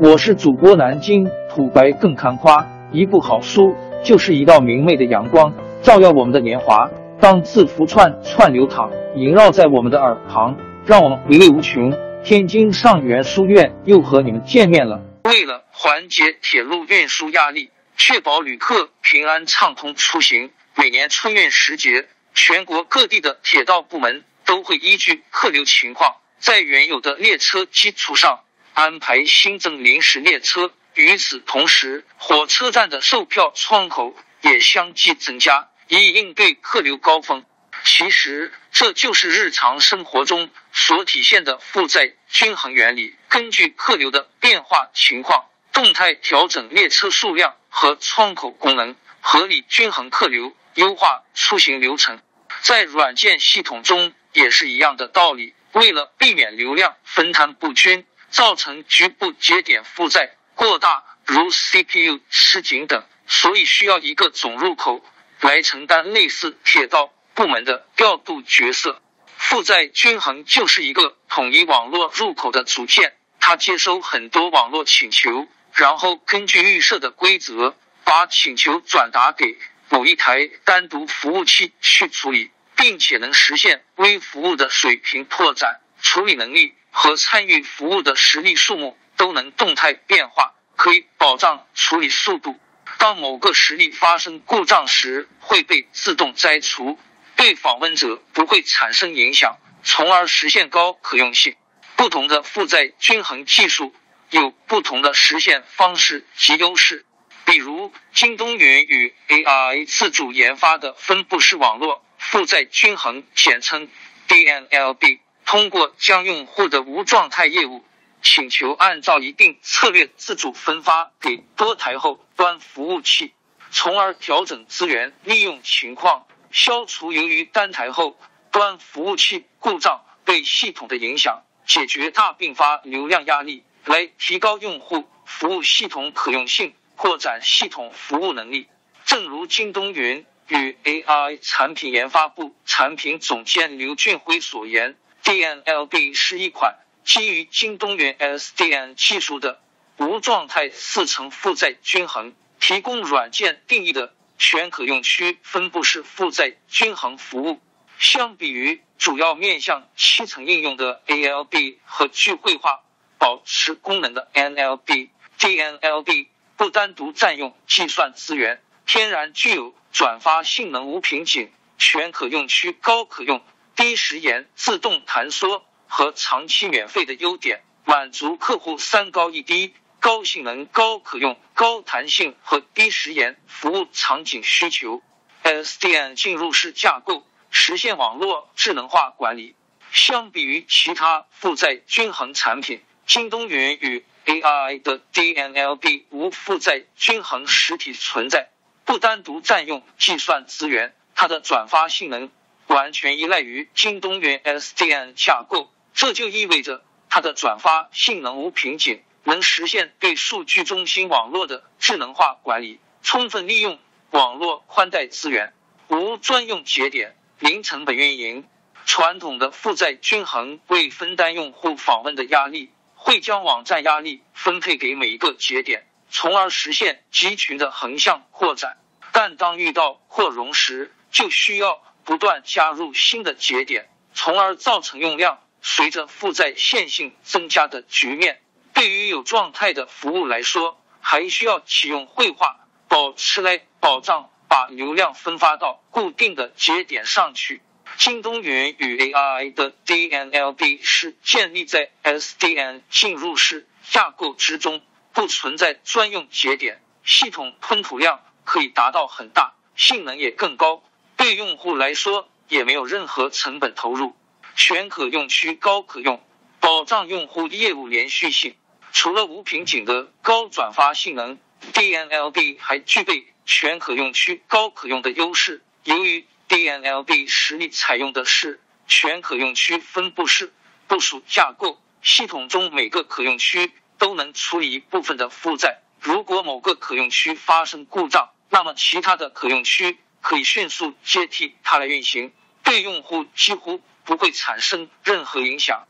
我是主播南京土白更看花，一部好书就是一道明媚的阳光，照耀我们的年华。当字符串串流淌，萦绕在我们的耳旁，让我们回味无穷。天津上元书院又和你们见面了。为了缓解铁路运输压力，确保旅客平安畅通出行，每年春运时节，全国各地的铁道部门都会依据客流情况，在原有的列车基础上安排新增临时列车。与此同时，火车站的售票窗口也相继增加，以应对客流高峰。其实，这就是日常生活中所体现的负载均衡原理。根据客流的变化情况，动态调整列车数量和窗口功能，合理均衡客流，优化出行流程。在软件系统中也是一样的道理。为了避免流量分摊不均，造成局部节点负载过大，如 CPU 吃紧等，所以需要一个总入口来承担类似铁道。部门的调度角色，负载均衡就是一个统一网络入口的组件，它接收很多网络请求，然后根据预设的规则，把请求转达给某一台单独服务器去处理，并且能实现微服务的水平拓展，处理能力和参与服务的实例数目都能动态变化，可以保障处理速度。当某个实例发生故障时，会被自动摘除。对访问者不会产生影响，从而实现高可用性。不同的负载均衡技术有不同的实现方式及优势。比如，京东云与 A I 自主研发的分布式网络负载均衡（简称 DNLB），通过将用户的无状态业务请求按照一定策略自主分发给多台后端服务器，从而调整资源利用情况。消除由于单台后端服务器故障对系统的影响，解决大并发流量压力，来提高用户服务系统可用性，扩展系统服务能力。正如京东云与 AI 产品研发部产品总监刘俊辉所言 ，DNLB 是一款基于京东云 SDN 技术的无状态四层负载均衡，提供软件定义的。全可用区分布式负载均衡服务，相比于主要面向七层应用的 ALB 和聚会化保持功能的 NLB，DNLB 不单独占用计算资源，天然具有转发性能无瓶颈、全可用区高可用、低时延、自动弹缩和长期免费的优点，满足客户三高一低。高性能、高可用、高弹性和低时延服务场景需求，SDN 进入式架构实现网络智能化管理。相比于其他负载均衡产品，京东云与 AI 的 DNLB 无负载均衡实体存在，不单独占用计算资源，它的转发性能完全依赖于京东云 SDN 架构，这就意味着它的转发性能无瓶颈。能实现对数据中心网络的智能化管理，充分利用网络宽带资源，无专用节点，零成本运营。传统的负载均衡为分担用户访问的压力，会将网站压力分配给每一个节点，从而实现集群的横向扩展。但当遇到扩容时，就需要不断加入新的节点，从而造成用量随着负载线性增加的局面。对于有状态的服务来说，还需要启用绘画保持来保障把流量分发到固定的节点上去。京东云与 AI 的 DNLB 是建立在 SDN 进入式架构之中，不存在专用节点，系统吞吐量可以达到很大，性能也更高，对用户来说也没有任何成本投入，全可用区高可用，保障用户业务连续性。除了无瓶颈的高转发性能，DNLB 还具备全可用区高可用的优势。由于 DNLB 实力采用的是全可用区分布式部署架构，系统中每个可用区都能处理一部分的负载。如果某个可用区发生故障，那么其他的可用区可以迅速接替它来运行，对用户几乎不会产生任何影响。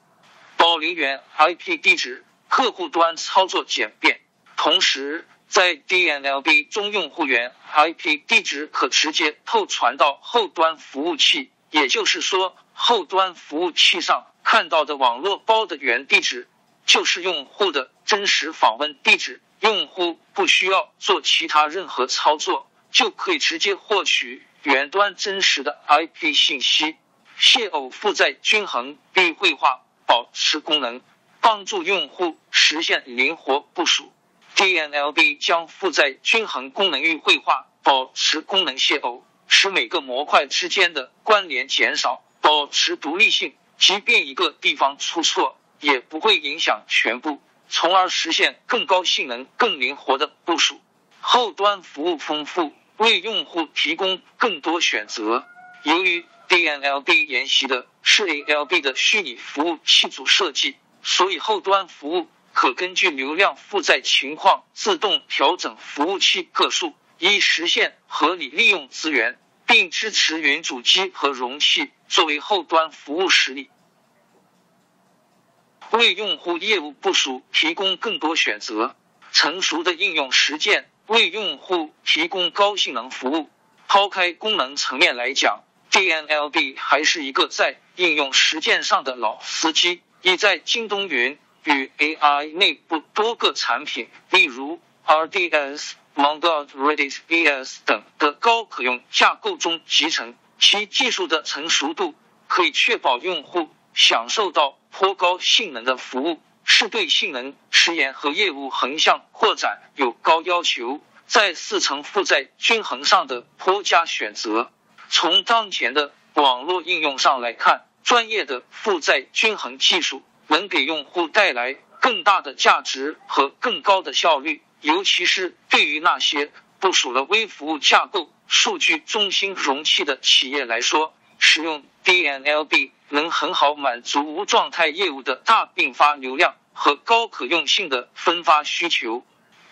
保留原 IP 地址。客户端操作简便。同时，在 DNLB 中，用户源 IP 地址可直接透传到后端服务器，也就是说，后端服务器上看到的网络包的原地址就是用户的真实访问地址。用户不需要做其他任何操作，就可以直接获取远端真实的 IP 信息。谢偶负载均衡并绘画保持功能，帮助用户实现灵活部署。DNLB 将负载均衡功能与绘画保持功能谢偶，使每个模块之间的关联减少，保持独立性。即便一个地方出错，也不会影响全部。从而实现更高性能、更灵活的部署。后端服务丰富，为用户提供更多选择。由于 DNLB 沿袭的是 ALB 的虚拟服务器组设计，所以后端服务可根据流量负载情况自动调整服务器个数，以实现合理利用资源，并支持云主机和容器作为后端服务实例。为用户业务部署提供更多选择，成熟的应用实践为用户提供高性能服务。抛开功能层面来讲，DNLB 还是一个在应用实践上的老司机，已在京东云与 AI 内部多个产品，例如 RDS、Mongod、Redis、ES 等的高可用架构中集成。其技术的成熟度可以确保用户享受到。颇高性能的服务是对性能时延和业务横向扩展有高要求，在四层负载均衡上的颇佳选择。从当前的网络应用上来看，专业的负载均衡技术能给用户带来更大的价值和更高的效率，尤其是对于那些部署了微服务架构、数据中心容器的企业来说。使用 DNLB 能很好满足无状态业务的大并发流量和高可用性的分发需求。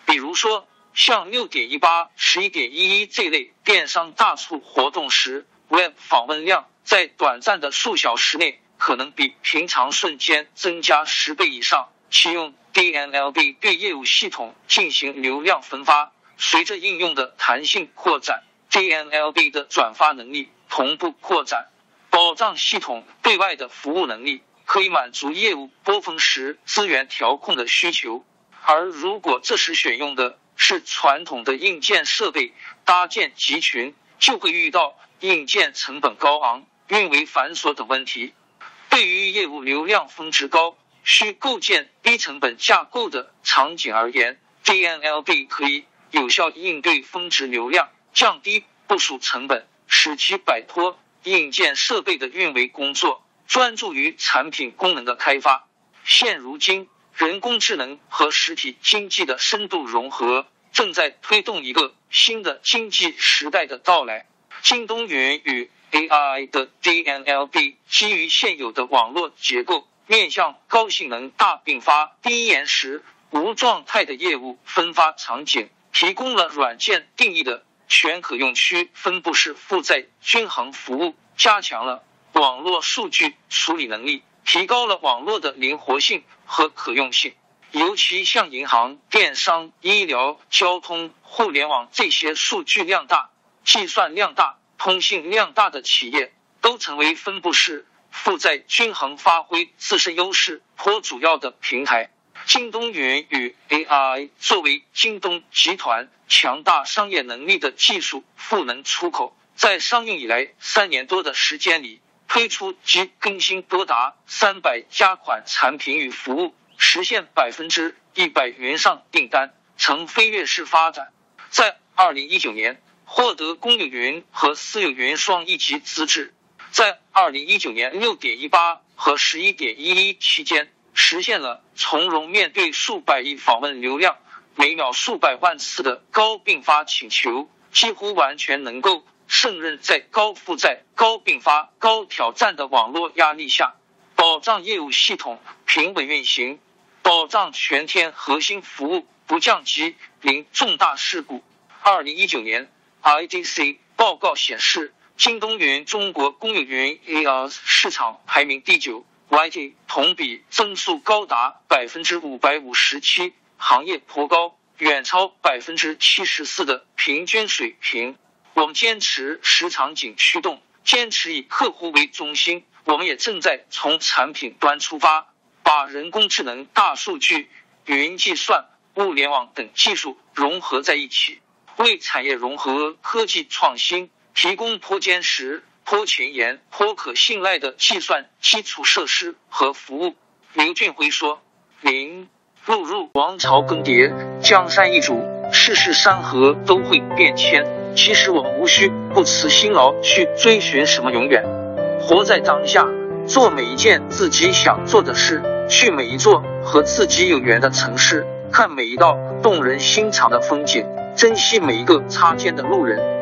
比如说，像六点一八、十一点一一这类电商大促活动时，Web 访问量在短暂的数小时内可能比平常瞬间增加十倍以上。启用 DNLB 对业务系统进行流量分发，随着应用的弹性扩展，DNLB 的转发能力。同步扩展，保障系统对外的服务能力，可以满足业务波峰时资源调控的需求。而如果这时选用的是传统的硬件设备搭建集群，就会遇到硬件成本高昂、运维繁琐等问题。对于业务流量峰值高、需构建低成本架构的场景而言，DNLB 可以有效应对峰值流量，降低部署成本。使其摆脱硬件设备的运维工作，专注于产品功能的开发。现如今，人工智能和实体经济的深度融合，正在推动一个新的经济时代的到来。京东云与 AI 的 DNLB 基于现有的网络结构，面向高性能、大并发、低延时、无状态的业务分发场景，提供了软件定义的。全可用区分布式负载均衡服务，加强了网络数据处理能力，提高了网络的灵活性和可用性。尤其像银行、电商、医疗、交通、互联网这些数据量大、计算量大、通信量大的企业，都成为分布式负载均衡发挥自身优势颇主要的平台。京东云与 AI 作为京东集团强大商业能力的技术赋能出口，在商用以来三年多的时间里，推出及更新多达三百家款产品与服务，实现百分之一百云上订单，呈飞跃式发展。在二零一九年获得公有云和私有云双一级资质，在二零一九年六点一八和十一点一一期间。实现了从容面对数百亿访问流量、每秒数百万次的高并发请求，几乎完全能够胜任在高负载、高并发、高挑战的网络压力下，保障业务系统平稳运行，保障全天核心服务不降级、零重大事故。二零一九年 IDC 报告显示，京东云中国公有云 AI 市场排名第九。YT 同比增速高达百分之五百五十七，行业颇高，远超百分之七十四的平均水平。我们坚持实场景驱动，坚持以客户为中心。我们也正在从产品端出发，把人工智能、大数据、云计算、物联网等技术融合在一起，为产业融合、科技创新提供颇坚实、颇前沿、颇可信赖的计算基础设施和服务。刘俊辉说：“零入入王朝更迭，江山易主，世事山河都会变迁。其实我们无需不辞辛劳去追寻什么永远。”活在当下，做每一件自己想做的事，去每一座和自己有缘的城市，看每一道动人心肠的风景，珍惜每一个擦肩的路人。